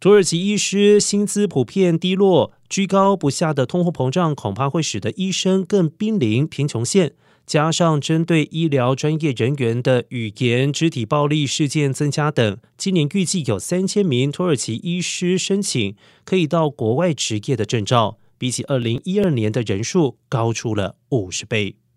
土耳其医师薪资普遍低落居高不下的通货膨胀恐怕会使得医生更濒临贫穷线加上针对医疗专业人员的语言肢体暴力事件增加等今年预计有三千名土耳其医师申请可以到国外执业的证照比起二零一二年的人数高出了五十倍。